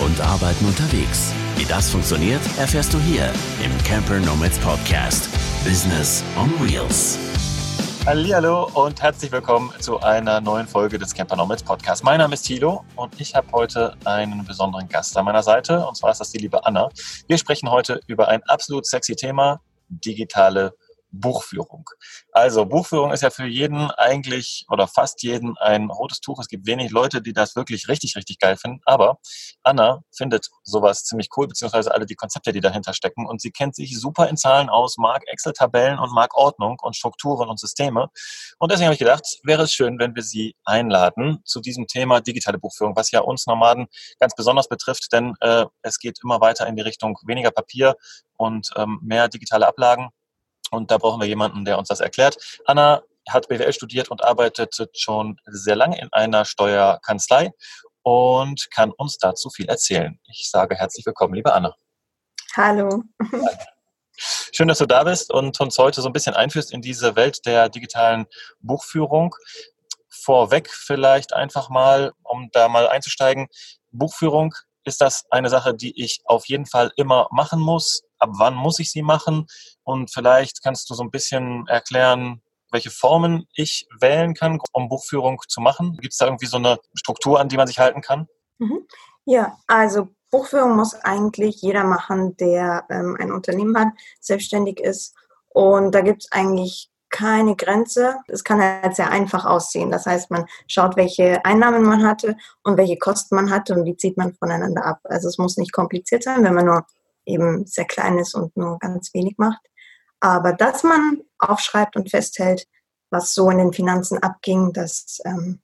und Arbeiten unterwegs. Wie das funktioniert, erfährst du hier im Camper Nomads Podcast. Business on Wheels. Hallo und herzlich willkommen zu einer neuen Folge des Camper Nomads Podcast. Mein Name ist Thilo und ich habe heute einen besonderen Gast an meiner Seite und zwar ist das die liebe Anna. Wir sprechen heute über ein absolut sexy Thema, digitale Buchführung. Also Buchführung ist ja für jeden eigentlich oder fast jeden ein rotes Tuch. Es gibt wenig Leute, die das wirklich richtig, richtig geil finden. Aber Anna findet sowas ziemlich cool, beziehungsweise alle die Konzepte, die dahinter stecken. Und sie kennt sich super in Zahlen aus, mag Excel-Tabellen und mag Ordnung und Strukturen und Systeme. Und deswegen habe ich gedacht, wäre es schön, wenn wir sie einladen zu diesem Thema digitale Buchführung, was ja uns Nomaden ganz besonders betrifft, denn äh, es geht immer weiter in die Richtung weniger Papier und ähm, mehr digitale Ablagen. Und da brauchen wir jemanden, der uns das erklärt. Anna hat BWL studiert und arbeitet schon sehr lange in einer Steuerkanzlei und kann uns dazu viel erzählen. Ich sage herzlich willkommen, liebe Anna. Hallo. Schön, dass du da bist und uns heute so ein bisschen einführst in diese Welt der digitalen Buchführung. Vorweg vielleicht einfach mal, um da mal einzusteigen. Buchführung, ist das eine Sache, die ich auf jeden Fall immer machen muss? Ab wann muss ich sie machen? Und vielleicht kannst du so ein bisschen erklären, welche Formen ich wählen kann, um Buchführung zu machen. Gibt es da irgendwie so eine Struktur, an die man sich halten kann? Mhm. Ja, also Buchführung muss eigentlich jeder machen, der ähm, ein Unternehmen hat, selbstständig ist. Und da gibt es eigentlich keine Grenze. Es kann halt sehr einfach aussehen. Das heißt, man schaut, welche Einnahmen man hatte und welche Kosten man hatte und die zieht man voneinander ab. Also es muss nicht kompliziert sein, wenn man nur eben sehr klein ist und nur ganz wenig macht. Aber dass man aufschreibt und festhält, was so in den Finanzen abging, das ähm,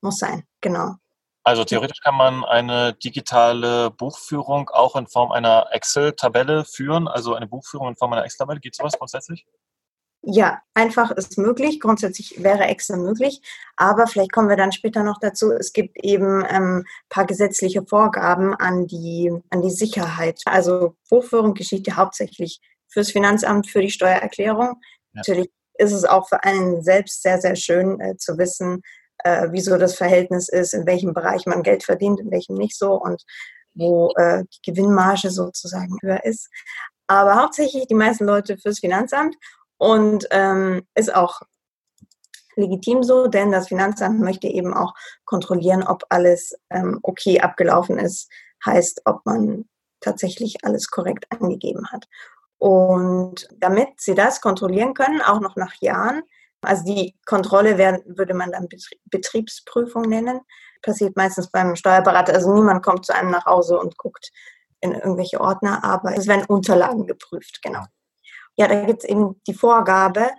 muss sein, genau. Also theoretisch kann man eine digitale Buchführung auch in Form einer Excel-Tabelle führen, also eine Buchführung in Form einer Excel-Tabelle. Geht sowas grundsätzlich? Ja, einfach ist möglich. Grundsätzlich wäre Excel möglich. Aber vielleicht kommen wir dann später noch dazu. Es gibt eben ein ähm, paar gesetzliche Vorgaben an die, an die Sicherheit. Also Buchführung geschieht ja hauptsächlich fürs Finanzamt, für die Steuererklärung. Ja. Natürlich ist es auch für einen selbst sehr, sehr schön äh, zu wissen, äh, wieso das Verhältnis ist, in welchem Bereich man Geld verdient, in welchem nicht so und wo äh, die Gewinnmarge sozusagen höher ist. Aber hauptsächlich die meisten Leute fürs Finanzamt und ähm, ist auch legitim so, denn das Finanzamt möchte eben auch kontrollieren, ob alles ähm, okay abgelaufen ist, heißt, ob man tatsächlich alles korrekt angegeben hat. Und damit sie das kontrollieren können, auch noch nach Jahren, also die Kontrolle werden, würde man dann Betriebsprüfung nennen, passiert meistens beim Steuerberater. Also niemand kommt zu einem nach Hause und guckt in irgendwelche Ordner, aber es werden Unterlagen geprüft, genau. Ja, da gibt es eben die Vorgabe,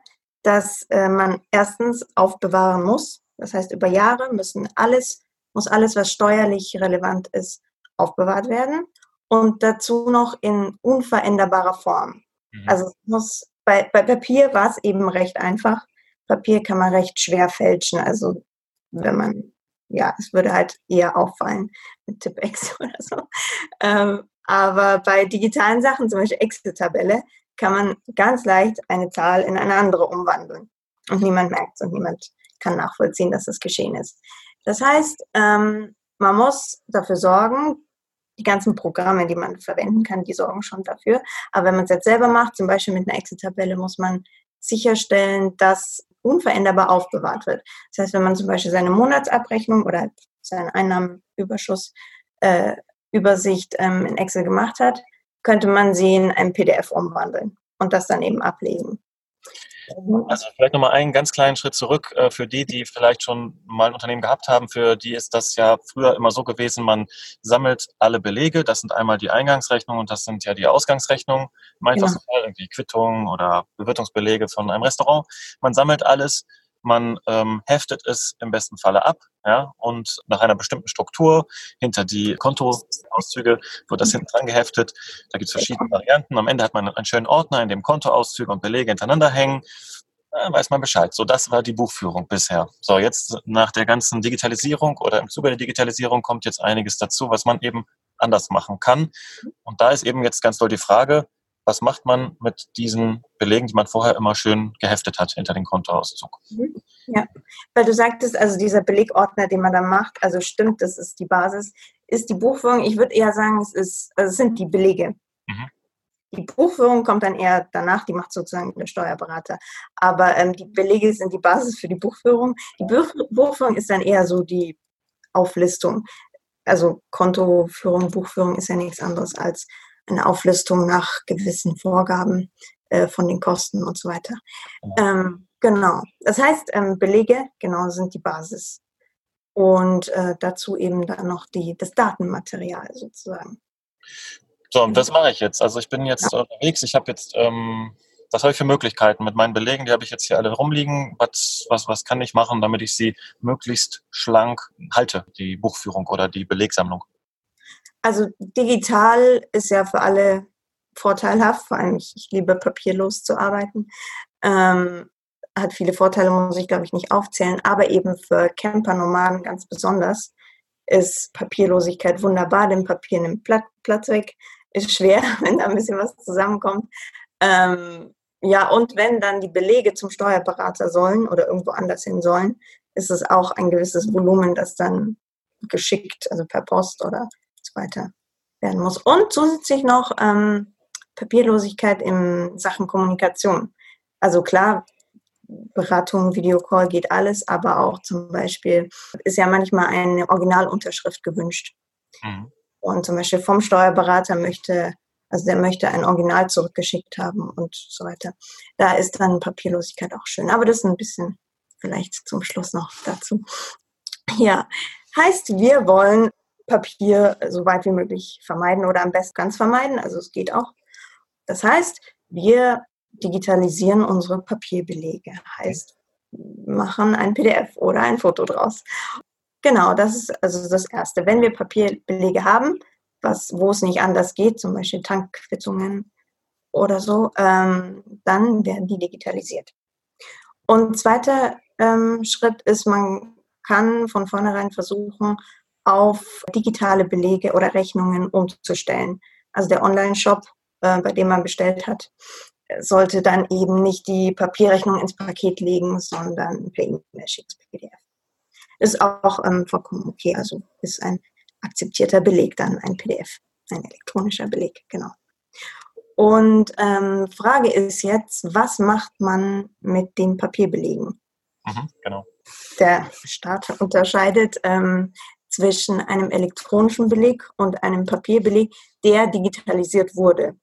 dass äh, man erstens aufbewahren muss. Das heißt, über Jahre müssen alles, muss alles, was steuerlich relevant ist, aufbewahrt werden. Und dazu noch in unveränderbarer Form. Mhm. Also muss, bei, bei Papier war es eben recht einfach. Papier kann man recht schwer fälschen. Also wenn man, ja, es würde halt eher auffallen mit Tippex oder so. Ähm, aber bei digitalen Sachen, zum Beispiel Excel-Tabelle, kann man ganz leicht eine Zahl in eine andere umwandeln. Und niemand merkt es und niemand kann nachvollziehen, dass das geschehen ist. Das heißt, ähm, man muss dafür sorgen, die ganzen Programme, die man verwenden kann, die sorgen schon dafür. Aber wenn man es jetzt selber macht, zum Beispiel mit einer Excel-Tabelle, muss man sicherstellen, dass unveränderbar aufbewahrt wird. Das heißt, wenn man zum Beispiel seine Monatsabrechnung oder seinen Einnahmenüberschuss äh, Übersicht ähm, in Excel gemacht hat, könnte man sie in ein PDF umwandeln und das dann eben ablegen. Also vielleicht nochmal einen ganz kleinen Schritt zurück äh, für die, die vielleicht schon mal ein Unternehmen gehabt haben. Für die ist das ja früher immer so gewesen, man sammelt alle Belege. Das sind einmal die Eingangsrechnungen und das sind ja die Ausgangsrechnungen. Im einfachsten genau. Fall irgendwie Quittungen oder Bewirtungsbelege von einem Restaurant. Man sammelt alles man ähm, heftet es im besten Falle ab, ja, und nach einer bestimmten Struktur hinter die Kontoauszüge wird das hinten dran geheftet. Da gibt es verschiedene Varianten. Am Ende hat man einen schönen Ordner, in dem Kontoauszüge und Belege hintereinander hängen. Da weiß man Bescheid. So, das war die Buchführung bisher. So, jetzt nach der ganzen Digitalisierung oder im Zuge der Digitalisierung kommt jetzt einiges dazu, was man eben anders machen kann. Und da ist eben jetzt ganz doll die Frage, was macht man mit diesen Belegen, die man vorher immer schön geheftet hat hinter den Kontoauszug? Ja, weil du sagtest, also dieser Belegordner, den man da macht, also stimmt, das ist die Basis, ist die Buchführung, ich würde eher sagen, es, ist, also es sind die Belege. Mhm. Die Buchführung kommt dann eher danach, die macht sozusagen der Steuerberater. Aber ähm, die Belege sind die Basis für die Buchführung. Die Buch Buchführung ist dann eher so die Auflistung. Also Kontoführung, Buchführung ist ja nichts anderes als eine Auflistung nach gewissen Vorgaben äh, von den Kosten und so weiter. Ähm, genau. Das heißt, ähm, Belege, genau, sind die Basis. Und äh, dazu eben dann noch die, das Datenmaterial sozusagen. So, und das mache ich jetzt. Also ich bin jetzt ja. unterwegs, ich habe jetzt, ähm, was habe ich für Möglichkeiten mit meinen Belegen? Die habe ich jetzt hier alle rumliegen. Was, was, was kann ich machen, damit ich sie möglichst schlank halte, die Buchführung oder die Belegsammlung? Also digital ist ja für alle vorteilhaft, vor allem ich, ich liebe papierlos zu arbeiten. Ähm, hat viele Vorteile, muss ich glaube ich nicht aufzählen, aber eben für Camper-Nomaden ganz besonders ist Papierlosigkeit wunderbar, denn Papier nimmt Platz weg, ist schwer, wenn da ein bisschen was zusammenkommt. Ähm, ja, und wenn dann die Belege zum Steuerberater sollen oder irgendwo anders hin sollen, ist es auch ein gewisses Volumen, das dann geschickt, also per Post oder weiter werden muss. Und zusätzlich noch ähm, Papierlosigkeit in Sachen Kommunikation. Also klar, Beratung, Videocall geht alles, aber auch zum Beispiel ist ja manchmal eine Originalunterschrift gewünscht. Mhm. Und zum Beispiel vom Steuerberater möchte, also der möchte ein Original zurückgeschickt haben und so weiter. Da ist dann Papierlosigkeit auch schön. Aber das ist ein bisschen vielleicht zum Schluss noch dazu. Ja, heißt, wir wollen Papier so weit wie möglich vermeiden oder am besten ganz vermeiden. Also es geht auch. Das heißt, wir digitalisieren unsere Papierbelege. Heißt, machen ein PDF oder ein Foto draus. Genau, das ist also das Erste. Wenn wir Papierbelege haben, was, wo es nicht anders geht, zum Beispiel Tankquittungen oder so, ähm, dann werden die digitalisiert. Und zweiter ähm, Schritt ist, man kann von vornherein versuchen, auf digitale Belege oder Rechnungen umzustellen. Also der Online-Shop, äh, bei dem man bestellt hat, sollte dann eben nicht die Papierrechnung ins Paket legen, sondern per E-Mail schicken, PDF. Ist auch ähm, vollkommen okay, also ist ein akzeptierter Beleg dann ein PDF, ein elektronischer Beleg, genau. Und ähm, Frage ist jetzt, was macht man mit den Papierbelegen? Mhm, genau. Der Staat unterscheidet ähm, zwischen einem elektronischen Beleg und einem Papierbeleg, der digitalisiert wurde.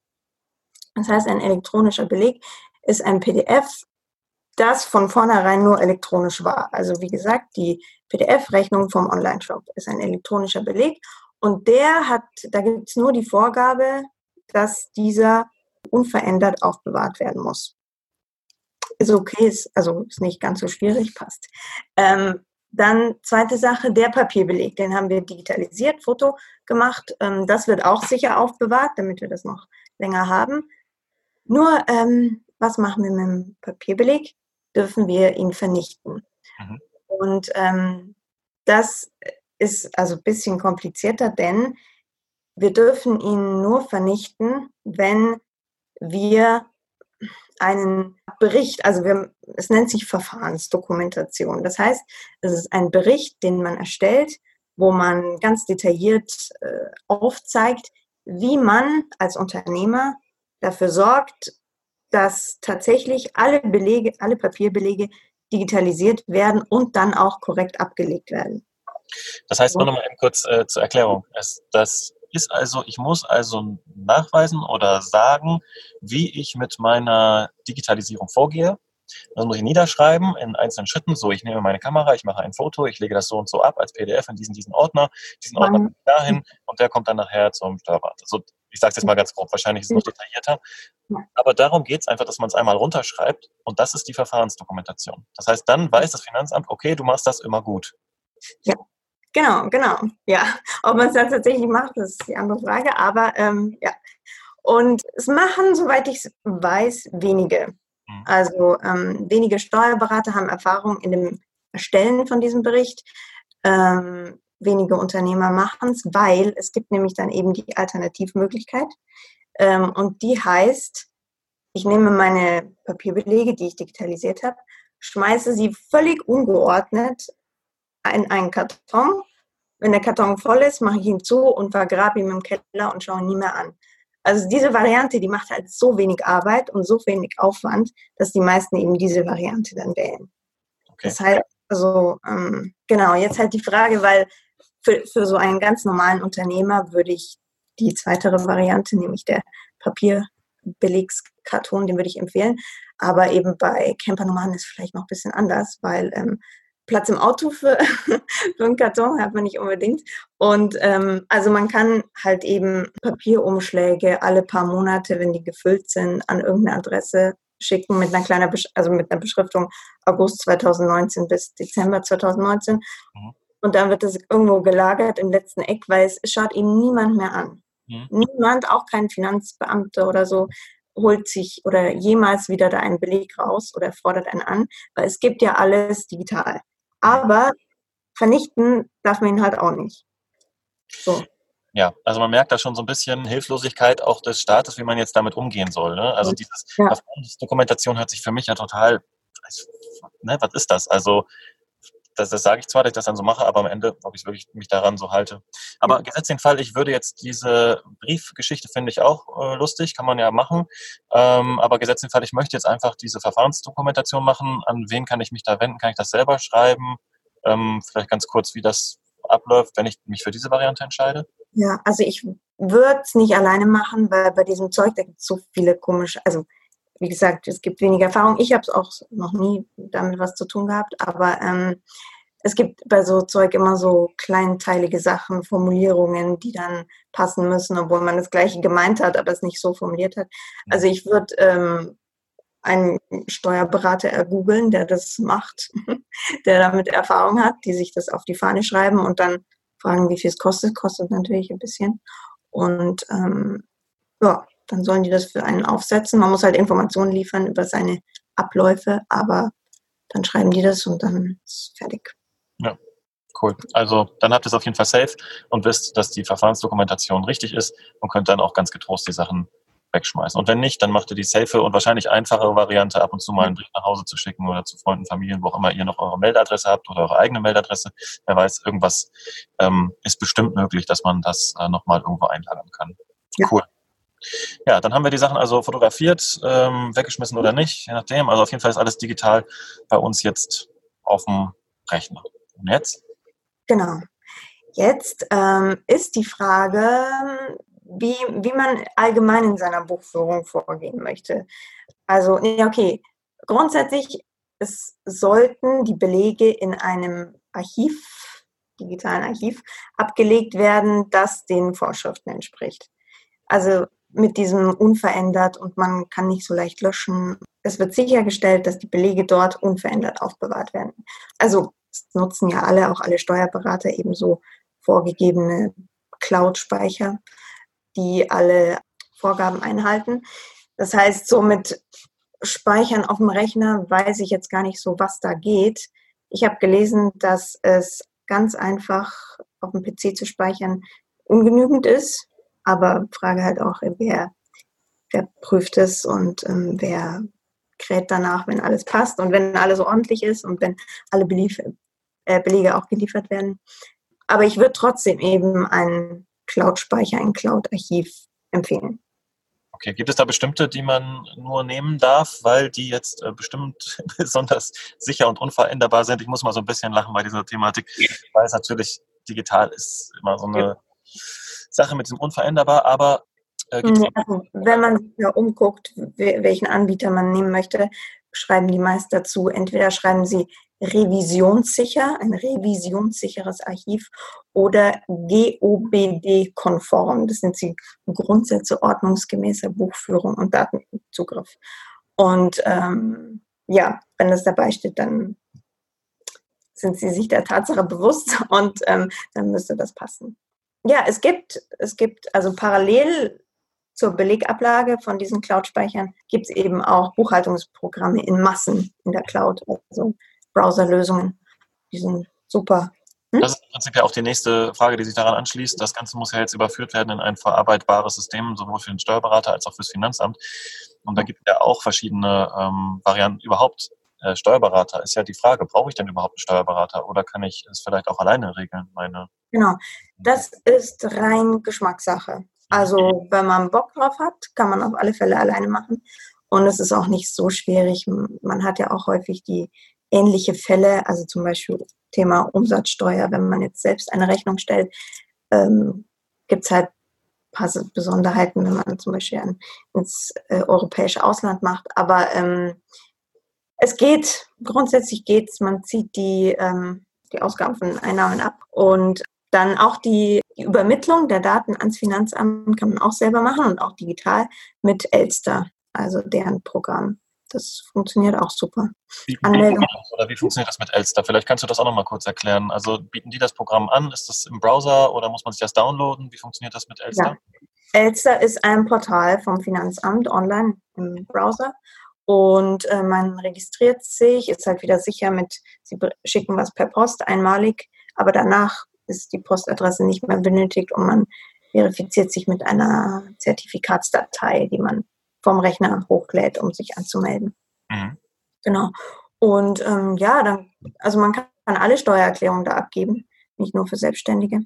Das heißt, ein elektronischer Beleg ist ein PDF, das von vornherein nur elektronisch war. Also wie gesagt, die PDF-Rechnung vom Online-Shop ist ein elektronischer Beleg und der hat, da gibt es nur die Vorgabe, dass dieser unverändert aufbewahrt werden muss. Ist okay, ist, also ist nicht ganz so schwierig, passt. Ähm, dann zweite Sache, der Papierbeleg, den haben wir digitalisiert, Foto gemacht. Ähm, das wird auch sicher aufbewahrt, damit wir das noch länger haben. Nur, ähm, was machen wir mit dem Papierbeleg? Dürfen wir ihn vernichten? Mhm. Und ähm, das ist also ein bisschen komplizierter, denn wir dürfen ihn nur vernichten, wenn wir einen Bericht, also wir, es nennt sich Verfahrensdokumentation. Das heißt, es ist ein Bericht, den man erstellt, wo man ganz detailliert äh, aufzeigt, wie man als Unternehmer dafür sorgt, dass tatsächlich alle Belege, alle Papierbelege digitalisiert werden und dann auch korrekt abgelegt werden. Das heißt, nur noch mal kurz äh, zur Erklärung. Es, das ist also, ich muss also nachweisen oder sagen, wie ich mit meiner Digitalisierung vorgehe. Das muss ich niederschreiben in einzelnen Schritten. So, ich nehme meine Kamera, ich mache ein Foto, ich lege das so und so ab als PDF in diesen, diesen Ordner, diesen Ordner dahin und der kommt dann nachher zum Steuerberater. So, ich sage es jetzt mal ganz grob, wahrscheinlich ist es noch detaillierter. Aber darum geht es einfach, dass man es einmal runterschreibt und das ist die Verfahrensdokumentation. Das heißt, dann weiß das Finanzamt, okay, du machst das immer gut. Ja, genau, genau. Ja, ob man es dann tatsächlich macht, das ist die andere Frage. Aber ähm, ja. Und es machen, soweit ich weiß, wenige. Mhm. Also ähm, wenige Steuerberater haben Erfahrung in dem Erstellen von diesem Bericht. Ähm, wenige Unternehmer machen es, weil es gibt nämlich dann eben die Alternativmöglichkeit. Ähm, und die heißt, ich nehme meine Papierbelege, die ich digitalisiert habe, schmeiße sie völlig ungeordnet in einen Karton wenn der Karton voll ist, mache ich ihn zu und vergrabe ihn im Keller und schaue ihn nie mehr an. Also diese Variante, die macht halt so wenig Arbeit und so wenig Aufwand, dass die meisten eben diese Variante dann wählen. Okay. Das heißt, also ähm, genau, jetzt halt die Frage, weil für, für so einen ganz normalen Unternehmer würde ich die zweite Variante, nämlich der Papierbelegskarton, den würde ich empfehlen. Aber eben bei Campernomaden ist es vielleicht noch ein bisschen anders, weil ähm, Platz im Auto für, für einen Karton hat man nicht unbedingt. Und ähm, also man kann halt eben Papierumschläge alle paar Monate, wenn die gefüllt sind, an irgendeine Adresse schicken mit einer kleinen, Besch also mit einer Beschriftung August 2019 bis Dezember 2019. Mhm. Und dann wird das irgendwo gelagert im letzten Eck, weil es schaut ihm niemand mehr an. Mhm. Niemand, auch kein Finanzbeamter oder so, holt sich oder jemals wieder da einen Beleg raus oder fordert einen an, weil es gibt ja alles digital. Aber vernichten darf man ihn halt auch nicht. So. Ja, also man merkt da schon so ein bisschen Hilflosigkeit auch des Staates, wie man jetzt damit umgehen soll. Ne? Also dieses ja. Dokumentation hört sich für mich ja total, ne, was ist das? Also das, das sage ich zwar, dass ich das dann so mache, aber am Ende, ob ich wirklich mich daran so halte. Aber mhm. gesetzt den Fall, ich würde jetzt diese Briefgeschichte finde ich auch äh, lustig, kann man ja machen. Ähm, aber gesetzt den Fall, ich möchte jetzt einfach diese Verfahrensdokumentation machen. An wen kann ich mich da wenden? Kann ich das selber schreiben? Ähm, vielleicht ganz kurz, wie das abläuft, wenn ich mich für diese Variante entscheide? Ja, also ich würde es nicht alleine machen, weil bei diesem Zeug, da gibt es so viele komische, also wie gesagt, es gibt weniger Erfahrung. Ich habe es auch noch nie damit was zu tun gehabt, aber ähm, es gibt bei so Zeug immer so kleinteilige Sachen, Formulierungen, die dann passen müssen, obwohl man das Gleiche gemeint hat, aber es nicht so formuliert hat. Also ich würde ähm, einen Steuerberater ergoogeln, der das macht, der damit Erfahrung hat, die sich das auf die Fahne schreiben und dann fragen, wie viel es kostet. Kostet natürlich ein bisschen. Und ähm, ja, dann sollen die das für einen aufsetzen. Man muss halt Informationen liefern über seine Abläufe, aber dann schreiben die das und dann ist fertig. Ja, cool. Also dann habt ihr es auf jeden Fall safe und wisst, dass die Verfahrensdokumentation richtig ist und könnt dann auch ganz getrost die Sachen wegschmeißen. Und wenn nicht, dann macht ihr die safe und wahrscheinlich einfachere Variante, ab und zu mal einen Brief nach Hause zu schicken oder zu Freunden, Familien, wo auch immer ihr noch eure Meldadresse habt oder eure eigene Meldadresse. Wer weiß, irgendwas ähm, ist bestimmt möglich, dass man das äh, nochmal irgendwo einlagern kann. Ja. Cool. Ja, dann haben wir die Sachen also fotografiert, ähm, weggeschmissen oder nicht, je nachdem. Also auf jeden Fall ist alles digital bei uns jetzt auf dem Rechner. Und jetzt? Genau. Jetzt ähm, ist die Frage, wie, wie man allgemein in seiner Buchführung vorgehen möchte. Also, ja, okay, grundsätzlich es sollten die Belege in einem Archiv, digitalen Archiv, abgelegt werden, das den Vorschriften entspricht. Also mit diesem unverändert und man kann nicht so leicht löschen. Es wird sichergestellt, dass die Belege dort unverändert aufbewahrt werden. Also nutzen ja alle, auch alle Steuerberater ebenso vorgegebene Cloud-Speicher, die alle Vorgaben einhalten. Das heißt, so mit Speichern auf dem Rechner weiß ich jetzt gar nicht so, was da geht. Ich habe gelesen, dass es ganz einfach auf dem PC zu speichern ungenügend ist aber Frage halt auch, wer, wer prüft es und ähm, wer kräht danach, wenn alles passt und wenn alles ordentlich ist und wenn alle Belief äh, Belege auch geliefert werden. Aber ich würde trotzdem eben einen Cloud-Speicher, ein Cloud-Archiv empfehlen. Okay, gibt es da bestimmte, die man nur nehmen darf, weil die jetzt äh, bestimmt besonders sicher und unveränderbar sind? Ich muss mal so ein bisschen lachen bei dieser Thematik, weil es natürlich digital ist immer so eine ja. Sache mit diesem unveränderbar, aber äh, also, wenn man sich da umguckt, welchen Anbieter man nehmen möchte, schreiben die meist dazu, entweder schreiben sie revisionssicher, ein revisionssicheres Archiv oder GOBD-konform. Das sind die Grundsätze ordnungsgemäßer Buchführung und Datenzugriff. Und ähm, ja, wenn das dabei steht, dann sind sie sich der Tatsache bewusst und ähm, dann müsste das passen ja, es gibt, es gibt also parallel zur Belegablage von diesen Cloud-Speichern gibt es eben auch Buchhaltungsprogramme in Massen in der Cloud, also Browserlösungen. Die sind super. Hm? Das ist im Prinzip ja auch die nächste Frage, die sich daran anschließt. Das Ganze muss ja jetzt überführt werden in ein verarbeitbares System, sowohl für den Steuerberater als auch fürs Finanzamt. Und da gibt es ja auch verschiedene ähm, Varianten überhaupt äh, Steuerberater ist ja die Frage, brauche ich denn überhaupt einen Steuerberater oder kann ich es vielleicht auch alleine regeln? Meine genau, das ist rein Geschmackssache. Also wenn man Bock drauf hat, kann man auf alle Fälle alleine machen. Und es ist auch nicht so schwierig. Man hat ja auch häufig die ähnliche Fälle, also zum Beispiel Thema Umsatzsteuer, wenn man jetzt selbst eine Rechnung stellt, ähm, gibt es halt paar Besonderheiten, wenn man zum Beispiel ein, ins äh, europäische Ausland macht. Aber ähm, es geht, grundsätzlich geht es, man zieht die, ähm, die Ausgaben von Einnahmen ab und dann auch die, die, Übermittlung der Daten ans Finanzamt kann man auch selber machen und auch digital mit Elster, also deren Programm. Das funktioniert auch super. Wie, Anmeldung. Oder wie funktioniert das mit Elster? Vielleicht kannst du das auch noch mal kurz erklären. Also bieten die das Programm an? Ist das im Browser oder muss man sich das downloaden? Wie funktioniert das mit Elster? Ja. Elster ist ein Portal vom Finanzamt online im Browser und äh, man registriert sich, ist halt wieder sicher mit, sie schicken was per Post einmalig, aber danach ist die Postadresse nicht mehr benötigt und man verifiziert sich mit einer Zertifikatsdatei, die man vom Rechner hochlädt, um sich anzumelden. Mhm. Genau. Und ähm, ja, dann, also man kann alle Steuererklärungen da abgeben, nicht nur für Selbstständige.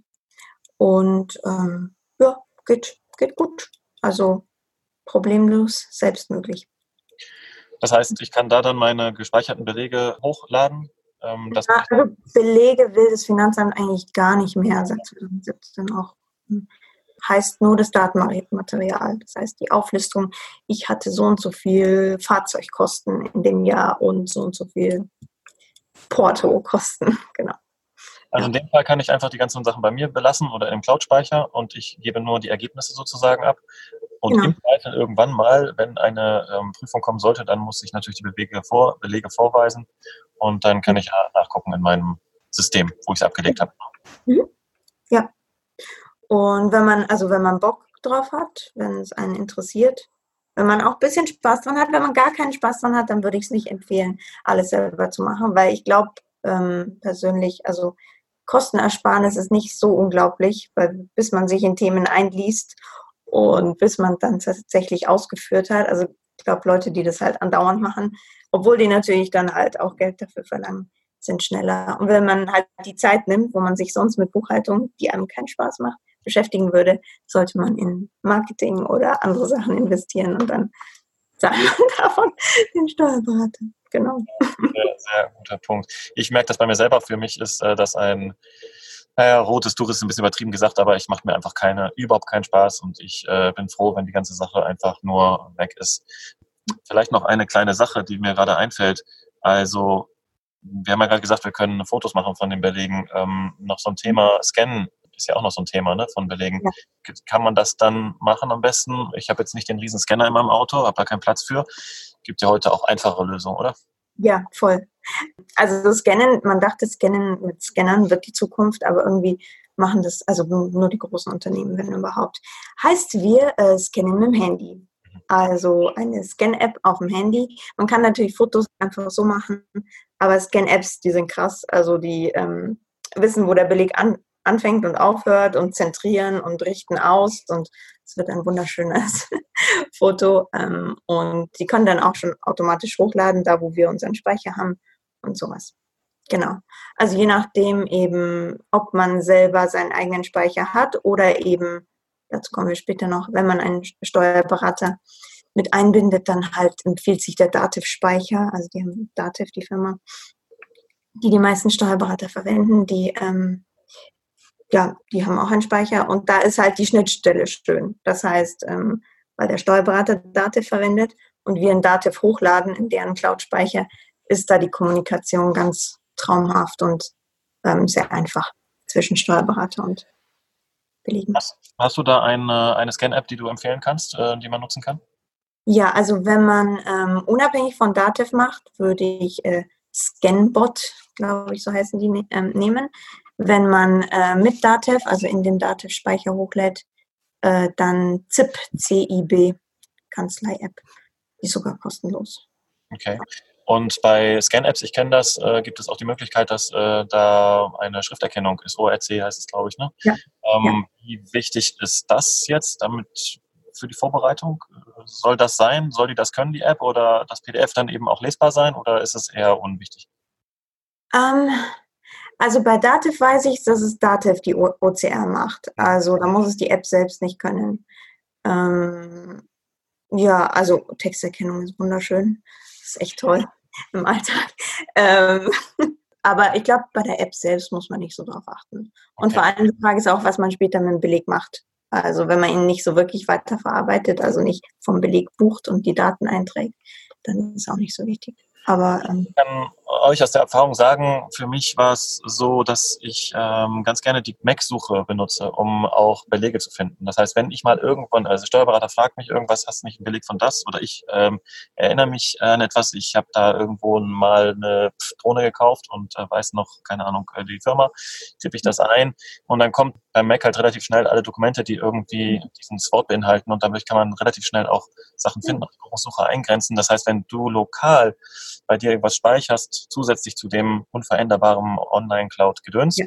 Und ähm, ja, geht, geht gut. Also problemlos, selbstmöglich. Das heißt, ich kann da dann meine gespeicherten Belege hochladen? Ähm, ja, also Belege will das Finanzamt eigentlich gar nicht mehr, seit 2017 auch. Hm heißt nur das Datenmaterial. Das heißt die Auflistung, ich hatte so und so viel Fahrzeugkosten in dem Jahr und so und so viel Portokosten, genau. Also in dem Fall kann ich einfach die ganzen Sachen bei mir belassen oder im Cloud-Speicher und ich gebe nur die Ergebnisse sozusagen ab. Und genau. im Zweifel irgendwann mal, wenn eine ähm, Prüfung kommen sollte, dann muss ich natürlich die Belege, vor, Belege vorweisen und dann kann ich nachgucken in meinem System, wo ich es abgelegt habe. Mhm. Ja, und wenn man, also wenn man Bock drauf hat, wenn es einen interessiert, wenn man auch ein bisschen Spaß dran hat, wenn man gar keinen Spaß dran hat, dann würde ich es nicht empfehlen, alles selber zu machen, weil ich glaube ähm, persönlich, also Kostenersparnis ist nicht so unglaublich, weil bis man sich in Themen einliest und bis man dann tatsächlich ausgeführt hat, also ich glaube Leute, die das halt andauernd machen, obwohl die natürlich dann halt auch Geld dafür verlangen, sind schneller. Und wenn man halt die Zeit nimmt, wo man sich sonst mit Buchhaltung, die einem keinen Spaß macht, beschäftigen würde, sollte man in Marketing oder andere Sachen investieren und dann zahlt man davon den Steuerberater. Genau. Sehr, sehr guter Punkt. Ich merke das bei mir selber. Für mich ist äh, das ein naja, rotes Tuch ist ein bisschen übertrieben gesagt, aber ich mache mir einfach keine, überhaupt keinen Spaß und ich äh, bin froh, wenn die ganze Sache einfach nur weg ist. Vielleicht noch eine kleine Sache, die mir gerade einfällt. Also, wir haben ja gerade gesagt, wir können Fotos machen von den Belegen. Ähm, noch so ein Thema Scannen ist ja auch noch so ein Thema ne, von Belegen. Ja. Kann man das dann machen am besten? Ich habe jetzt nicht den riesen Scanner in meinem Auto, habe da keinen Platz für. Gibt ja heute auch einfache Lösungen, oder? Ja, voll. Also Scannen, man dachte, Scannen mit Scannern wird die Zukunft, aber irgendwie machen das, also nur die großen Unternehmen, wenn überhaupt. Heißt, wir äh, scannen mit dem Handy. Also eine Scan-App auf dem Handy. Man kann natürlich Fotos einfach so machen, aber Scan-Apps, die sind krass. Also die ähm, wissen, wo der Beleg an, anfängt und aufhört und zentrieren und richten aus und es wird ein wunderschönes Foto ähm, und die können dann auch schon automatisch hochladen, da wo wir unseren Speicher haben und sowas. Genau. Also je nachdem eben, ob man selber seinen eigenen Speicher hat oder eben, dazu kommen wir später noch, wenn man einen Steuerberater mit einbindet, dann halt empfiehlt sich der Dativ-Speicher, also die haben Dativ, die Firma, die die meisten Steuerberater verwenden, die ähm, ja, die haben auch einen Speicher und da ist halt die Schnittstelle schön. Das heißt, ähm, weil der Steuerberater Dativ verwendet und wir in Dativ hochladen in deren Cloud-Speicher, ist da die Kommunikation ganz traumhaft und ähm, sehr einfach zwischen Steuerberater und Belegen. Hast, hast du da eine, eine Scan-App, die du empfehlen kannst, äh, die man nutzen kann? Ja, also wenn man ähm, unabhängig von Dativ macht, würde ich äh, Scanbot, glaube ich, so heißen die, ne, ähm, nehmen. Wenn man äh, mit Datev, also in den Datev-Speicher hochlädt, äh, dann ZIP, CIB, Kanzlei-App, die ist sogar kostenlos. Okay. Und bei Scan-Apps, ich kenne das, äh, gibt es auch die Möglichkeit, dass äh, da eine Schrifterkennung ist. ORC heißt es, glaube ich. Ne? Ja. Ähm, ja. Wie wichtig ist das jetzt, damit für die Vorbereitung? Soll das sein? Soll die das können, die App? Oder das PDF dann eben auch lesbar sein? Oder ist es eher unwichtig? Ähm, also bei Dativ weiß ich, dass es Dativ die OCR macht. Also da muss es die App selbst nicht können. Ähm, ja, also Texterkennung ist wunderschön. Das ist echt toll im Alltag. Ähm, aber ich glaube, bei der App selbst muss man nicht so drauf achten. Und okay. vor allem die Frage ist auch, was man später mit dem Beleg macht. Also wenn man ihn nicht so wirklich weiterverarbeitet, also nicht vom Beleg bucht und die Daten einträgt, dann ist es auch nicht so wichtig. Aber ähm, kann euch aus der Erfahrung sagen, für mich war es so, dass ich ähm, ganz gerne die Mac-Suche benutze, um auch Belege zu finden. Das heißt, wenn ich mal irgendwann, also Steuerberater fragt mich irgendwas, hast du nicht einen Beleg von das? Oder ich ähm, erinnere mich an etwas, ich habe da irgendwo mal eine Drohne gekauft und äh, weiß noch, keine Ahnung, äh, die Firma, tippe ich das ein und dann kommt beim Mac halt relativ schnell alle Dokumente, die irgendwie diesen Wort beinhalten und dadurch kann man relativ schnell auch Sachen finden, auf die Suche eingrenzen. Das heißt, wenn du lokal bei dir irgendwas speicherst, zusätzlich zu dem unveränderbaren Online-Cloud-Gedöns, ja.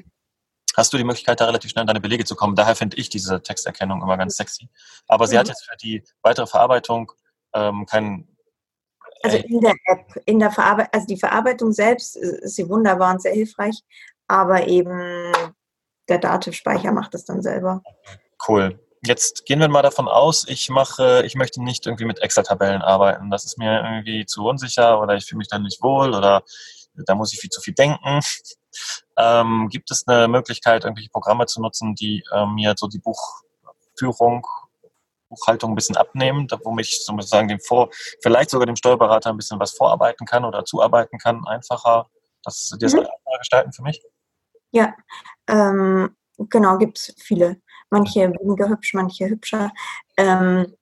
hast du die Möglichkeit, da relativ schnell an deine Belege zu kommen. Daher finde ich diese Texterkennung immer ganz sexy. Aber sie mhm. hat jetzt für die weitere Verarbeitung ähm, keinen also äh, in der App, in der Verarbeitung, also die Verarbeitung selbst ist sie wunderbar und sehr hilfreich, aber eben der Datenspeicher macht es dann selber. Cool jetzt gehen wir mal davon aus, ich mache, ich möchte nicht irgendwie mit Excel-Tabellen arbeiten. Das ist mir irgendwie zu unsicher oder ich fühle mich dann nicht wohl oder da muss ich viel zu viel denken. Ähm, gibt es eine Möglichkeit, irgendwelche Programme zu nutzen, die äh, mir so die Buchführung, Buchhaltung ein bisschen abnehmen, wo ich sozusagen dem Vor, vielleicht sogar dem Steuerberater ein bisschen was vorarbeiten kann oder zuarbeiten kann, einfacher, das, das mhm. gestalten für mich? Ja, ähm, genau, gibt es viele manche weniger hübsch, manche hübscher. Ähm,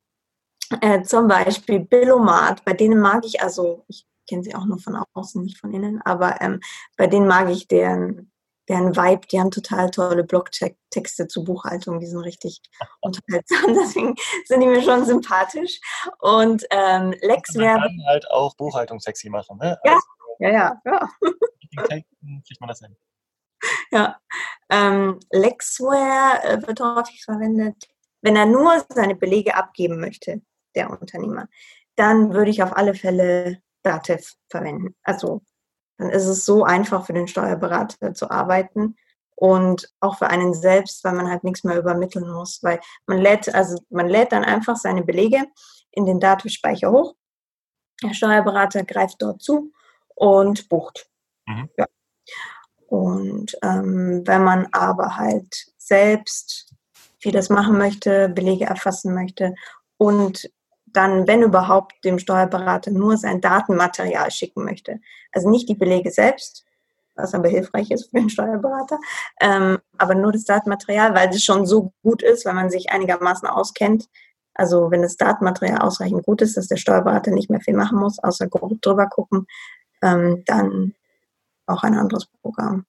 äh, zum Beispiel Billomat, bei denen mag ich, also ich kenne sie auch nur von außen, nicht von innen, aber ähm, bei denen mag ich deren, deren Vibe, die haben total tolle Blogtexte zur Buchhaltung, die sind richtig unterhaltsam, deswegen sind die mir schon sympathisch. Und ähm, Lex wäre... Man kann halt auch Buchhaltung sexy machen, ne? Ja, also, ja, ja, ja. kriegt man das hin. Ja, ähm, Lexware äh, wird häufig verwendet. Wenn er nur seine Belege abgeben möchte, der Unternehmer, dann würde ich auf alle Fälle Datev verwenden. Also dann ist es so einfach für den Steuerberater zu arbeiten und auch für einen selbst, weil man halt nichts mehr übermitteln muss, weil man lädt, also man lädt dann einfach seine Belege in den Datenspeicher hoch. Der Steuerberater greift dort zu und bucht. Mhm. Ja. Und ähm, wenn man aber halt selbst vieles machen möchte, Belege erfassen möchte und dann, wenn überhaupt, dem Steuerberater nur sein Datenmaterial schicken möchte. Also nicht die Belege selbst, was aber hilfreich ist für den Steuerberater, ähm, aber nur das Datenmaterial, weil es schon so gut ist, wenn man sich einigermaßen auskennt. Also wenn das Datenmaterial ausreichend gut ist, dass der Steuerberater nicht mehr viel machen muss, außer grob drüber gucken, ähm, dann auch ein anderes Programm.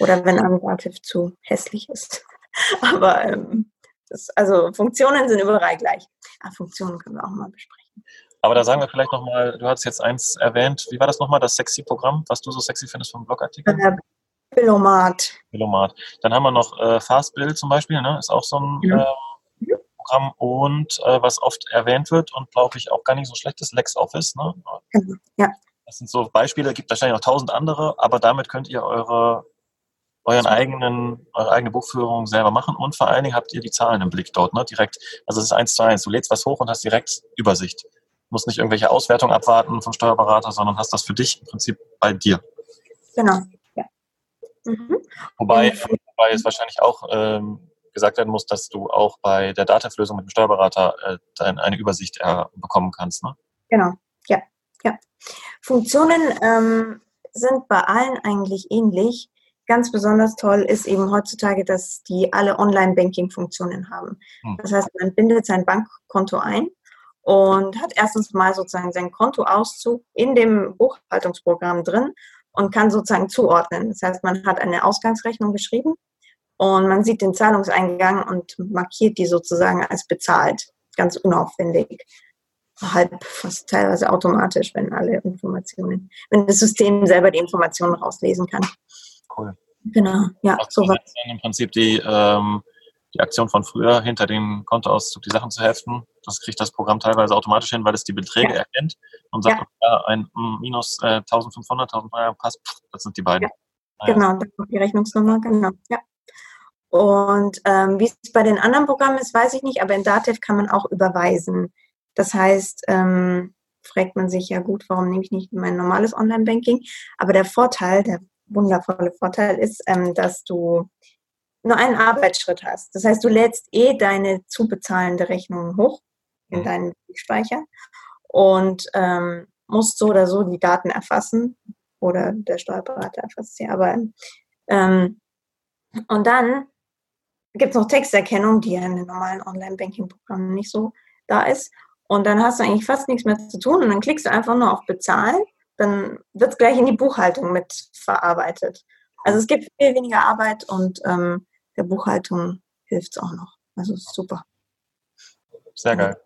Oder wenn ein Dativ zu hässlich ist. Aber ähm, das, also Funktionen sind überall gleich. Ah, Funktionen können wir auch mal besprechen. Aber da sagen wir vielleicht nochmal, du hast jetzt eins erwähnt, wie war das nochmal, das sexy Programm, was du so sexy findest vom Blogartikel? Äh, Billomat. Billomat. Dann haben wir noch äh, Fastbill zum Beispiel, ne? ist auch so ein mhm. äh, Programm und äh, was oft erwähnt wird und glaube ich auch gar nicht so schlecht ist, LexOffice. Ne? Genau, ja. Das sind so Beispiele, gibt wahrscheinlich noch tausend andere, aber damit könnt ihr eure, euren eigenen, eure eigene Buchführung selber machen und vor allen Dingen habt ihr die Zahlen im Blick dort, ne, direkt. Also es ist eins zu eins. Du lädst was hoch und hast direkt Übersicht. Du musst nicht irgendwelche Auswertungen abwarten vom Steuerberater, sondern hast das für dich im Prinzip bei dir. Genau, ja. Mhm. Wobei, wobei es wahrscheinlich auch ähm, gesagt werden muss, dass du auch bei der Datenlösung mit dem Steuerberater äh, eine Übersicht äh, bekommen kannst. Ne? Genau, ja. Funktionen ähm, sind bei allen eigentlich ähnlich. Ganz besonders toll ist eben heutzutage, dass die alle Online-Banking-Funktionen haben. Hm. Das heißt, man bindet sein Bankkonto ein und hat erstens mal sozusagen sein Kontoauszug in dem Buchhaltungsprogramm drin und kann sozusagen zuordnen. Das heißt, man hat eine Ausgangsrechnung geschrieben und man sieht den Zahlungseingang und markiert die sozusagen als bezahlt. Ganz unaufwendig halb fast teilweise automatisch, wenn alle Informationen, wenn das System selber die Informationen rauslesen kann. Cool. Genau, ja. so was. Im Prinzip die, ähm, die Aktion von früher, hinter dem Kontoauszug die Sachen zu heften. Das kriegt das Programm teilweise automatisch hin, weil es die Beträge ja. erkennt und sagt, ja. ein minus äh, 1500, 1300 passt, das sind die beiden. Ja. Genau, das ist die Rechnungsnummer, genau. Ja. Und ähm, wie es bei den anderen Programmen ist, weiß ich nicht, aber in Datev kann man auch überweisen. Das heißt, ähm, fragt man sich ja gut, warum nehme ich nicht mein normales Online-Banking? Aber der Vorteil, der wundervolle Vorteil ist, ähm, dass du nur einen Arbeitsschritt hast. Das heißt, du lädst eh deine zu bezahlende Rechnung hoch in mhm. deinen Speicher und ähm, musst so oder so die Daten erfassen oder der Steuerberater erfasst sie. Aber ähm, und dann gibt es noch Texterkennung, die ja in den normalen Online-Banking-Programmen nicht so da ist. Und dann hast du eigentlich fast nichts mehr zu tun und dann klickst du einfach nur auf Bezahlen, dann wird es gleich in die Buchhaltung mit verarbeitet. Also es gibt viel weniger Arbeit und ähm, der Buchhaltung hilft es auch noch. Also super. Sehr geil.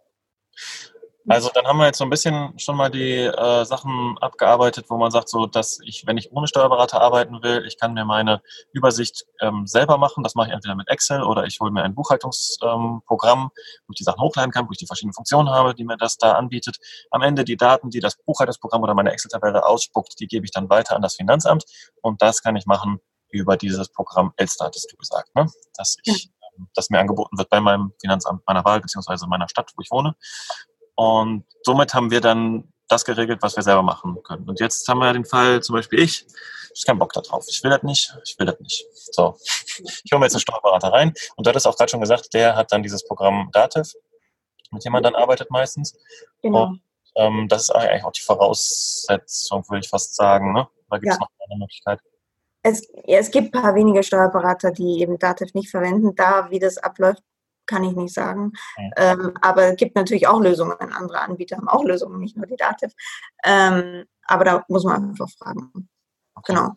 Also dann haben wir jetzt so ein bisschen schon mal die äh, Sachen abgearbeitet, wo man sagt, so dass ich, wenn ich ohne Steuerberater arbeiten will, ich kann mir meine Übersicht ähm, selber machen. Das mache ich entweder mit Excel oder ich hole mir ein Buchhaltungsprogramm, ähm, wo ich die Sachen hochladen kann, wo ich die verschiedenen Funktionen habe, die mir das da anbietet. Am Ende die Daten, die das Buchhaltungsprogramm oder meine Excel-Tabelle ausspuckt, die gebe ich dann weiter an das Finanzamt und das kann ich machen über dieses Programm Elster, hattest du gesagt, ne? dass ich ähm, das mir angeboten wird bei meinem Finanzamt meiner Wahl beziehungsweise meiner Stadt, wo ich wohne. Und somit haben wir dann das geregelt, was wir selber machen können. Und jetzt haben wir den Fall, zum Beispiel ich, ich keinen Bock darauf. Ich will das nicht, ich will das nicht. So, ich hole mir jetzt einen Steuerberater rein. Und du hattest auch gerade schon gesagt, der hat dann dieses Programm Dativ, mit dem man dann arbeitet meistens. Genau. Und ähm, das ist eigentlich auch die Voraussetzung, würde ich fast sagen. Ne? Da gibt es ja. noch eine Möglichkeit. Es, es gibt ein paar wenige Steuerberater, die eben Dativ nicht verwenden. Da, wie das abläuft, kann ich nicht sagen. Ähm, aber es gibt natürlich auch Lösungen. Andere Anbieter haben auch Lösungen, nicht nur die Dativ. Ähm, aber da muss man einfach fragen. Okay. Genau.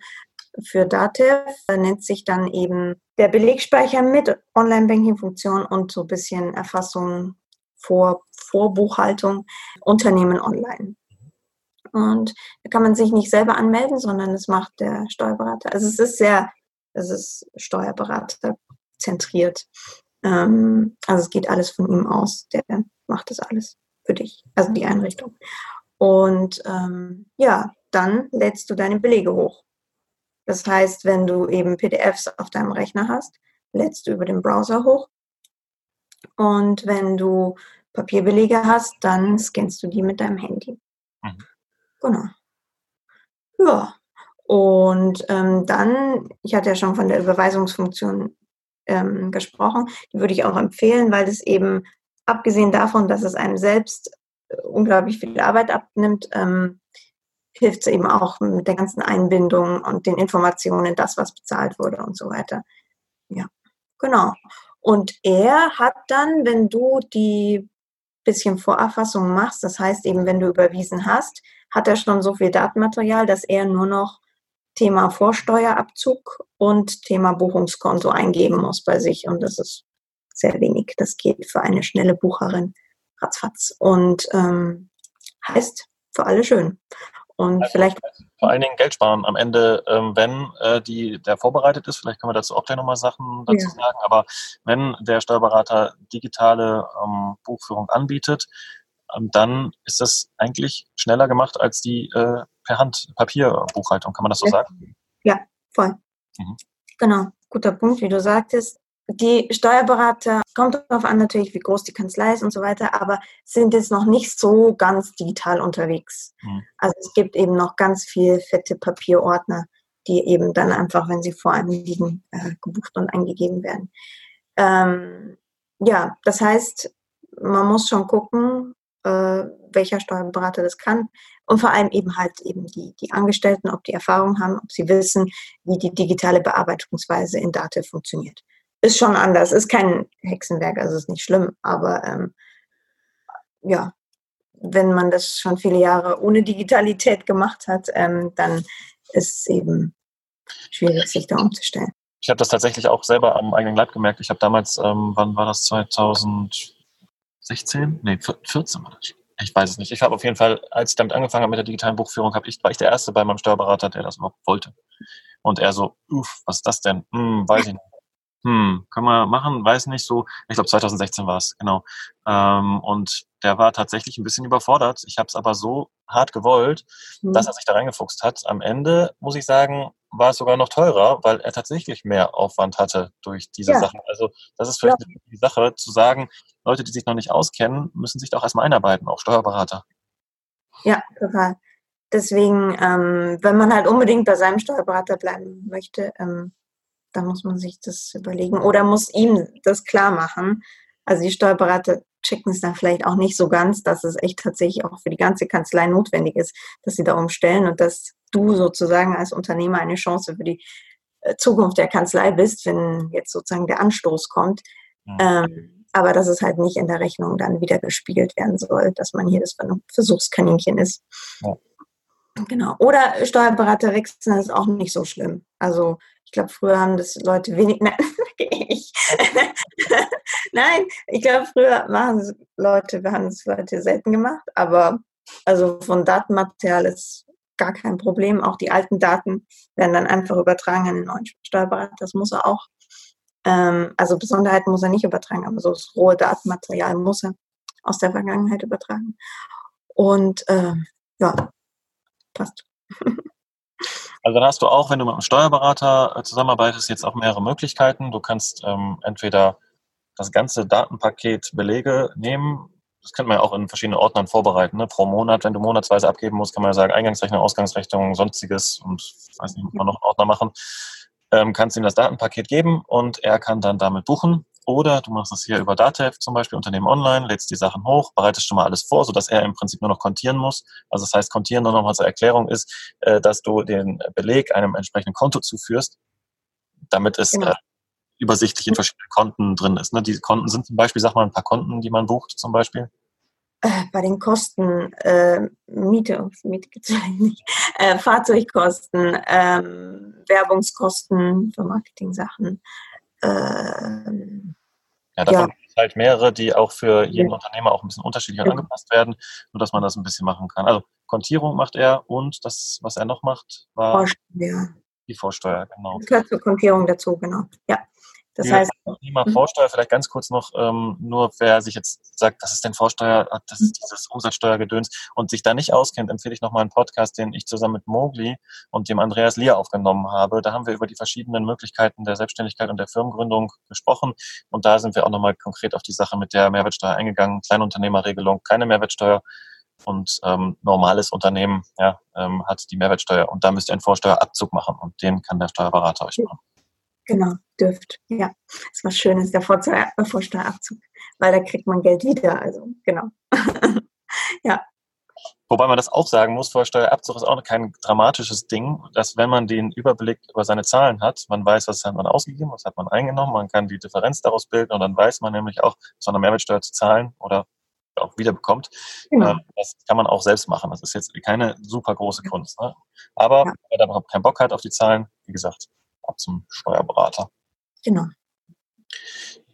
Für Dativ nennt sich dann eben der Belegspeicher mit Online-Banking-Funktion und so ein bisschen Erfassung vor Vorbuchhaltung Unternehmen online. Und da kann man sich nicht selber anmelden, sondern das macht der Steuerberater. Also es ist sehr, es ist Steuerberater zentriert. Ähm, also es geht alles von ihm aus. Der macht das alles für dich, also die Einrichtung. Und ähm, ja, dann lädst du deine Belege hoch. Das heißt, wenn du eben PDFs auf deinem Rechner hast, lädst du über den Browser hoch. Und wenn du Papierbelege hast, dann scannst du die mit deinem Handy. Mhm. Genau. Ja. Und ähm, dann, ich hatte ja schon von der Überweisungsfunktion ähm, gesprochen. Die würde ich auch empfehlen, weil das eben, abgesehen davon, dass es einem selbst äh, unglaublich viel Arbeit abnimmt, ähm, hilft es eben auch mit der ganzen Einbindung und den Informationen, das, was bezahlt wurde und so weiter. Ja, genau. Und er hat dann, wenn du die bisschen Vorerfassung machst, das heißt eben, wenn du überwiesen hast, hat er schon so viel Datenmaterial, dass er nur noch Thema Vorsteuerabzug und Thema Buchungskonto eingeben muss bei sich. Und das ist sehr wenig. Das geht für eine schnelle Bucherin ratzfatz. Und ähm, heißt für alle schön. Und also vielleicht. Vor allen Dingen Geld sparen am Ende, ähm, wenn äh, die, der vorbereitet ist, vielleicht können wir dazu auch gleich nochmal Sachen dazu ja. sagen, aber wenn der Steuerberater digitale ähm, Buchführung anbietet, dann ist das eigentlich schneller gemacht als die äh, per Hand Papierbuchhaltung. Kann man das so ja. sagen? Ja, voll. Mhm. Genau, guter Punkt, wie du sagtest. Die Steuerberater, kommt darauf an natürlich, wie groß die Kanzlei ist und so weiter, aber sind jetzt noch nicht so ganz digital unterwegs. Mhm. Also es gibt eben noch ganz viel fette Papierordner, die eben dann einfach, wenn sie vor einem liegen, äh, gebucht und eingegeben werden. Ähm, ja, das heißt, man muss schon gucken, äh, welcher Steuerberater das kann. Und vor allem eben halt eben die, die Angestellten, ob die Erfahrung haben, ob sie wissen, wie die digitale Bearbeitungsweise in Date funktioniert. Ist schon anders, ist kein Hexenwerk, also ist nicht schlimm, aber ähm, ja, wenn man das schon viele Jahre ohne Digitalität gemacht hat, ähm, dann ist es eben schwierig, sich da umzustellen. Ich habe das tatsächlich auch selber am eigenen Leib gemerkt. Ich habe damals, ähm, wann war das, 2000, 16? Nee, 14 war das. Ich weiß es nicht. Ich habe auf jeden Fall, als ich damit angefangen habe mit der digitalen Buchführung, habe ich, war ich der Erste bei meinem Steuerberater, der das überhaupt wollte. Und er so, uff, was ist das denn? Hm, weiß ich nicht. Hm, können wir machen, weiß nicht so, ich glaube 2016 war es, genau. Ähm, und der war tatsächlich ein bisschen überfordert. Ich habe es aber so hart gewollt, mhm. dass er sich da reingefuchst hat. Am Ende, muss ich sagen, war es sogar noch teurer, weil er tatsächlich mehr Aufwand hatte durch diese ja. Sachen. Also das ist vielleicht ja. die Sache, zu sagen, Leute, die sich noch nicht auskennen, müssen sich doch erstmal einarbeiten, auch Steuerberater. Ja, total. Deswegen, ähm, wenn man halt unbedingt bei seinem Steuerberater bleiben möchte, ähm, da muss man sich das überlegen oder muss ihm das klar machen. Also die Steuerberater checken es dann vielleicht auch nicht so ganz, dass es echt tatsächlich auch für die ganze Kanzlei notwendig ist, dass sie da umstellen und dass du sozusagen als Unternehmer eine Chance für die äh, Zukunft der Kanzlei bist, wenn jetzt sozusagen der Anstoß kommt. Mhm. Ähm, aber dass es halt nicht in der Rechnung dann wieder gespiegelt werden soll, dass man hier das Versuchskaninchen ist. Ja. Genau. Oder Steuerberater wechseln ist auch nicht so schlimm. Also ich glaube, früher haben das Leute wenig. Nein, ich. Nein, ich glaube, früher machen es Leute, wir haben es Leute selten gemacht, aber also von Datenmaterial ist gar kein Problem. Auch die alten Daten werden dann einfach übertragen an den neuen Steuerberater. Das muss er auch. Ähm, also Besonderheiten muss er nicht übertragen, aber so das rohe Datenmaterial muss er aus der Vergangenheit übertragen. Und ähm, ja, passt. Also dann hast du auch, wenn du mit einem Steuerberater äh, zusammenarbeitest, jetzt auch mehrere Möglichkeiten. Du kannst ähm, entweder das ganze Datenpaket Belege nehmen. Das könnte man ja auch in verschiedenen Ordnern vorbereiten. Ne? Pro Monat, wenn du monatsweise abgeben musst, kann man ja sagen, Eingangsrechnung, Ausgangsrechnung, sonstiges und weiß nicht, muss man noch einen Ordner machen. Ähm, kannst ihm das Datenpaket geben und er kann dann damit buchen. Oder du machst das hier über Datev zum Beispiel, Unternehmen online, lädst die Sachen hoch, bereitest schon mal alles vor, sodass er im Prinzip nur noch kontieren muss. Also das heißt, kontieren nur noch mal zur Erklärung ist, äh, dass du den Beleg einem entsprechenden Konto zuführst, damit es genau. äh, übersichtlich in verschiedenen Konten drin ist. Ne? Die Konten sind zum Beispiel, sag mal, ein paar Konten, die man bucht zum Beispiel. Äh, bei den Kosten, äh, Miete, Miete es nicht, äh, Fahrzeugkosten, ähm, Werbungskosten für Marketing-Sachen, ähm, ja, davon ja. gibt es halt mehrere, die auch für jeden ja. Unternehmer auch ein bisschen unterschiedlich ja. angepasst werden, nur dass man das ein bisschen machen kann. Also Kontierung macht er und das, was er noch macht, war Vorsteuer. die Vorsteuer, genau. Gehört zur Kontierung dazu, genau. Ja. Das heißt, Thema mhm. Vorsteuer vielleicht ganz kurz noch, ähm, nur wer sich jetzt sagt, was ist denn Vorsteuer, ah, das ist dieses Umsatzsteuergedöns und sich da nicht auskennt, empfehle ich nochmal einen Podcast, den ich zusammen mit Mogli und dem Andreas Lier aufgenommen habe. Da haben wir über die verschiedenen Möglichkeiten der Selbstständigkeit und der Firmengründung gesprochen und da sind wir auch nochmal konkret auf die Sache mit der Mehrwertsteuer eingegangen. Kleinunternehmerregelung, keine Mehrwertsteuer und ähm, normales Unternehmen ja, ähm, hat die Mehrwertsteuer und da müsst ihr einen Vorsteuerabzug machen und den kann der Steuerberater euch machen. Genau, dürft. Ja, ist was Schönes, der Vorsteuerabzug, weil da kriegt man Geld wieder. Also, genau. ja. Wobei man das auch sagen muss, Vorsteuerabzug ist auch kein dramatisches Ding, dass wenn man den Überblick über seine Zahlen hat, man weiß, was hat man ausgegeben, was hat man eingenommen, man kann die Differenz daraus bilden und dann weiß man nämlich auch, was man an Mehrwertsteuer zu zahlen oder auch wiederbekommt. Genau. Ähm, das kann man auch selbst machen. Das ist jetzt keine super große Kunst. Ne? Aber ja. wer da überhaupt keinen Bock hat auf die Zahlen, wie gesagt, ab zum Steuerberater. Genau.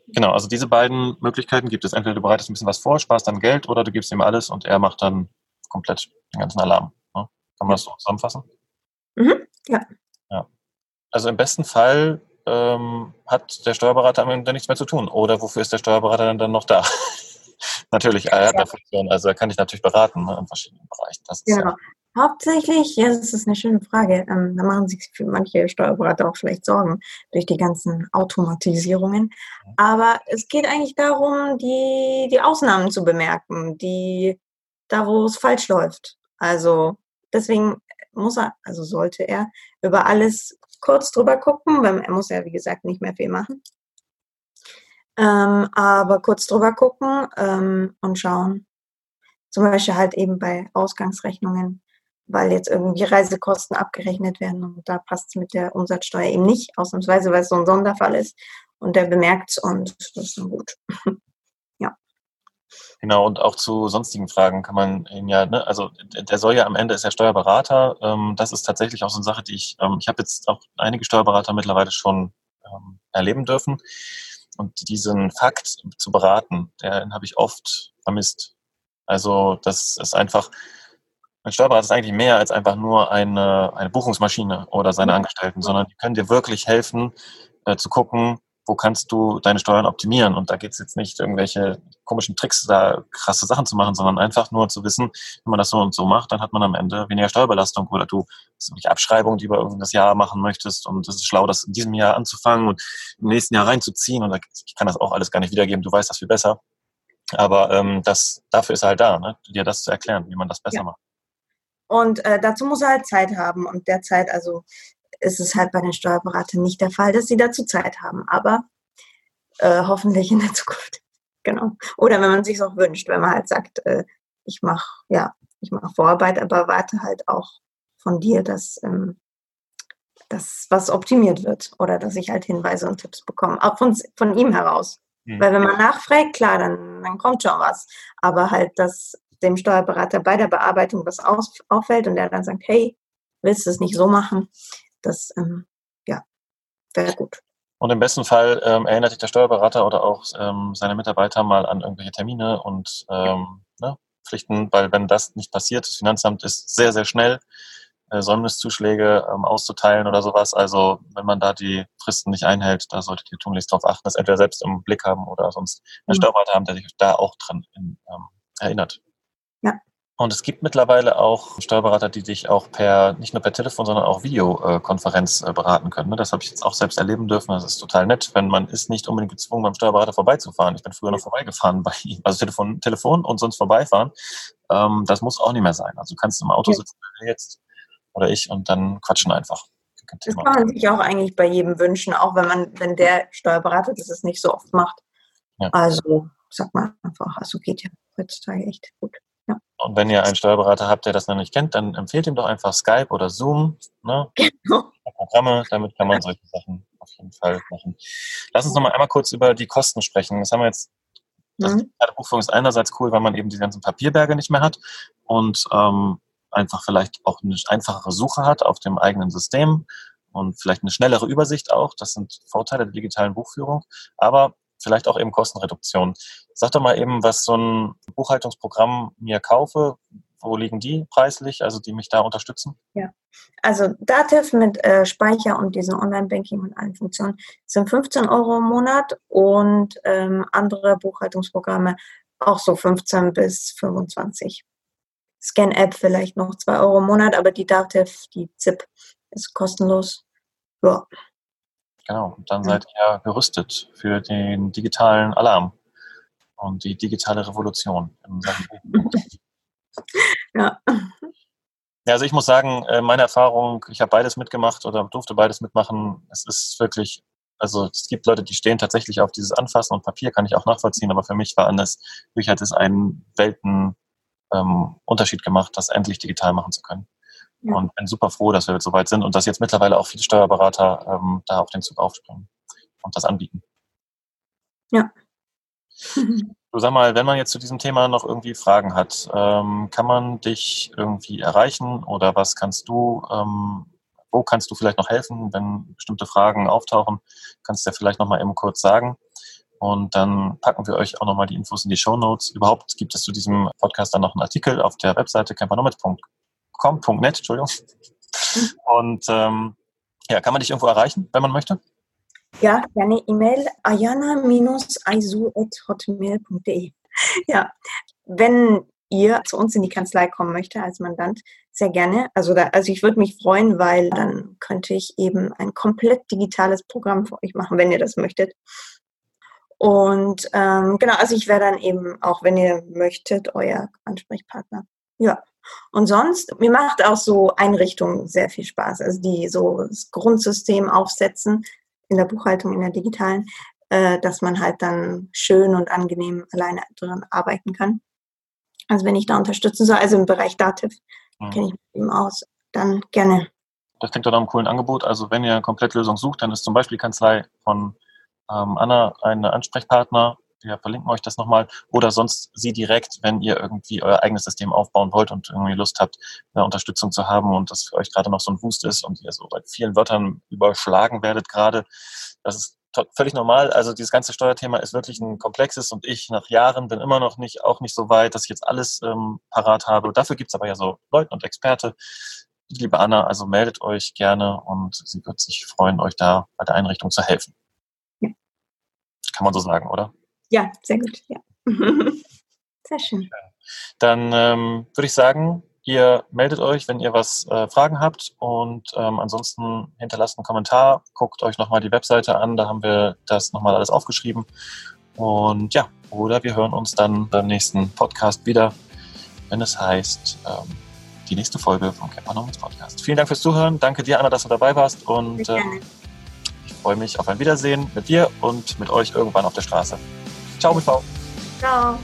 Genau, also diese beiden Möglichkeiten gibt es. Entweder du bereitest ein bisschen was vor, sparst dann Geld oder du gibst ihm alles und er macht dann komplett den ganzen Alarm. Ne? Kann man das so zusammenfassen? Mhm, ja. ja. Also im besten Fall ähm, hat der Steuerberater am Ende nichts mehr zu tun. Oder wofür ist der Steuerberater dann, dann noch da? natürlich, er hat ja. eine Funktion, also er kann dich natürlich beraten ne, in verschiedenen Bereichen. genau. Ja Hauptsächlich, ja, das ist eine schöne Frage. Ähm, da machen sich für manche Steuerberater auch vielleicht Sorgen durch die ganzen Automatisierungen. Aber es geht eigentlich darum, die, die Ausnahmen zu bemerken, die da, wo es falsch läuft. Also deswegen muss er, also sollte er über alles kurz drüber gucken, weil er muss ja, wie gesagt, nicht mehr viel machen. Ähm, aber kurz drüber gucken ähm, und schauen. Zum Beispiel halt eben bei Ausgangsrechnungen weil jetzt irgendwie Reisekosten abgerechnet werden und da passt es mit der Umsatzsteuer eben nicht, ausnahmsweise, weil es so ein Sonderfall ist und der bemerkt es und das ist dann gut. ja. Genau, und auch zu sonstigen Fragen kann man ihn ja, ne, also der soll ja am Ende ist ja Steuerberater. Ähm, das ist tatsächlich auch so eine Sache, die ich, ähm, ich habe jetzt auch einige Steuerberater mittlerweile schon ähm, erleben dürfen. Und diesen Fakt zu beraten, den habe ich oft vermisst. Also das ist einfach, ein Steuerberater ist eigentlich mehr als einfach nur eine, eine Buchungsmaschine oder seine Angestellten, sondern die können dir wirklich helfen, äh, zu gucken, wo kannst du deine Steuern optimieren? Und da geht es jetzt nicht, irgendwelche komischen Tricks, da krasse Sachen zu machen, sondern einfach nur zu wissen, wenn man das so und so macht, dann hat man am Ende weniger Steuerbelastung oder du hast irgendwelche Abschreibungen, die du über das Jahr machen möchtest und es ist schlau, das in diesem Jahr anzufangen und im nächsten Jahr reinzuziehen und ich kann das auch alles gar nicht wiedergeben, du weißt das viel besser. Aber ähm, das, dafür ist er halt da, ne? dir das zu erklären, wie man das besser ja. macht. Und äh, dazu muss er halt Zeit haben. Und derzeit, also ist es halt bei den Steuerberatern nicht der Fall, dass sie dazu Zeit haben. Aber äh, hoffentlich in der Zukunft. Genau. Oder wenn man sich auch wünscht, wenn man halt sagt, äh, ich mache ja, ich mache Vorarbeit, aber warte halt auch von dir, dass ähm, dass was optimiert wird oder dass ich halt Hinweise und Tipps bekomme, auch von, von ihm heraus. Mhm. Weil wenn man nachfragt, klar, dann, dann kommt schon was. Aber halt, dass dem Steuerberater bei der Bearbeitung was auf, auffällt und der dann sagt, hey, willst du es nicht so machen? Das, ähm, ja, wäre gut. Und im besten Fall ähm, erinnert sich der Steuerberater oder auch ähm, seine Mitarbeiter mal an irgendwelche Termine und ähm, ne, Pflichten, weil wenn das nicht passiert, das Finanzamt ist sehr, sehr schnell, äh, Säumniszuschläge ähm, auszuteilen oder sowas. Also wenn man da die Fristen nicht einhält, da solltet ihr tunlichst darauf achten, das entweder selbst im Blick haben oder sonst einen mhm. Steuerberater haben, der sich da auch dran in, ähm, erinnert. Ja. Und es gibt mittlerweile auch Steuerberater, die dich auch per, nicht nur per Telefon, sondern auch Videokonferenz äh, beraten können. Ne? Das habe ich jetzt auch selbst erleben dürfen. Das ist total nett, wenn man ist nicht unbedingt gezwungen, beim Steuerberater vorbeizufahren. Ich bin früher noch vorbeigefahren bei ihm. Also Telefon, Telefon und sonst vorbeifahren. Ähm, das muss auch nicht mehr sein. Also du kannst im Auto sitzen jetzt oder ich und dann quatschen einfach. Das kann man sich auch eigentlich bei jedem wünschen, auch wenn man, wenn der Steuerberater das nicht so oft macht. Ja. Also sag mal einfach, also geht ja heutzutage echt gut. Ja. Und wenn ihr einen Steuerberater habt, der das noch nicht kennt, dann empfehlt ihm doch einfach Skype oder Zoom. Ne? Genau. Programme, damit kann man solche Sachen auf jeden Fall machen. Lass uns noch mal einmal kurz über die Kosten sprechen. Das haben wir jetzt. Das mhm. Buchführung ist einerseits cool, weil man eben die ganzen Papierberge nicht mehr hat und ähm, einfach vielleicht auch eine einfachere Suche hat auf dem eigenen System und vielleicht eine schnellere Übersicht auch. Das sind Vorteile der digitalen Buchführung. Aber vielleicht auch eben Kostenreduktion. Sag doch mal eben, was so ein Buchhaltungsprogramm mir kaufe. Wo liegen die preislich, also die mich da unterstützen? Ja, also Dativ mit äh, Speicher und diesem Online-Banking und allen Funktionen sind 15 Euro im Monat und ähm, andere Buchhaltungsprogramme auch so 15 bis 25. Scan-App vielleicht noch 2 Euro im Monat, aber die Dativ, die ZIP, ist kostenlos. Ja. Genau, und dann seid ihr gerüstet für den digitalen Alarm und die digitale Revolution. ja. Ja, also ich muss sagen, äh, meine Erfahrung, ich habe beides mitgemacht oder durfte beides mitmachen. Es ist wirklich, also es gibt Leute, die stehen tatsächlich auf dieses Anfassen und Papier, kann ich auch nachvollziehen, aber für mich war anders. Mich hat es einen Welten ähm, gemacht, das endlich digital machen zu können. Ja. Und bin super froh, dass wir jetzt so weit sind und dass jetzt mittlerweile auch viele Steuerberater ähm, da auf den Zug aufspringen und das anbieten. Ja. Du sag mal, wenn man jetzt zu diesem Thema noch irgendwie Fragen hat, ähm, kann man dich irgendwie erreichen oder was kannst du, ähm, wo kannst du vielleicht noch helfen, wenn bestimmte Fragen auftauchen? Kannst du ja vielleicht nochmal eben kurz sagen. Und dann packen wir euch auch nochmal die Infos in die Show Notes. Überhaupt gibt es zu diesem Podcast dann noch einen Artikel auf der Webseite campernomics.com com.net, Entschuldigung. Und ähm, ja, kann man dich irgendwo erreichen, wenn man möchte? Ja, gerne E-Mail ayana-aisu.hotmail.de. Ja, wenn ihr zu uns in die Kanzlei kommen möchte als Mandant, sehr gerne. Also, da, also ich würde mich freuen, weil dann könnte ich eben ein komplett digitales Programm für euch machen, wenn ihr das möchtet. Und ähm, genau, also ich wäre dann eben auch, wenn ihr möchtet, euer Ansprechpartner. Ja. Und sonst, mir macht auch so Einrichtungen sehr viel Spaß. Also die so das Grundsystem aufsetzen in der Buchhaltung, in der digitalen, äh, dass man halt dann schön und angenehm alleine drin arbeiten kann. Also wenn ich da unterstützen soll, also im Bereich Dativ, mhm. kenne ich mich eben aus, dann gerne. Das klingt doch nach einem coolen Angebot. Also wenn ihr eine Komplettlösung sucht, dann ist zum Beispiel die Kanzlei von ähm, Anna ein Ansprechpartner wir verlinken euch das nochmal. Oder sonst sie direkt, wenn ihr irgendwie euer eigenes System aufbauen wollt und irgendwie Lust habt, eine Unterstützung zu haben und das für euch gerade noch so ein Boost ist und ihr so bei vielen Wörtern überschlagen werdet gerade. Das ist völlig normal. Also dieses ganze Steuerthema ist wirklich ein komplexes und ich nach Jahren bin immer noch nicht, auch nicht so weit, dass ich jetzt alles ähm, parat habe. Dafür gibt's aber ja so Leute und Experte. Liebe Anna, also meldet euch gerne und sie wird sich freuen, euch da bei der Einrichtung zu helfen. kann man so sagen, oder? Ja, sehr gut. Ja. Sehr schön. Dann ähm, würde ich sagen, ihr meldet euch, wenn ihr was äh, Fragen habt und ähm, ansonsten hinterlasst einen Kommentar, guckt euch nochmal die Webseite an, da haben wir das nochmal alles aufgeschrieben. Und ja, oder wir hören uns dann beim nächsten Podcast wieder, wenn es heißt, ähm, die nächste Folge vom Campernomics Podcast. Vielen Dank fürs Zuhören. Danke dir, Anna, dass du dabei warst. Und äh, ich freue mich auf ein Wiedersehen mit dir und mit euch irgendwann auf der Straße. 招不招？招。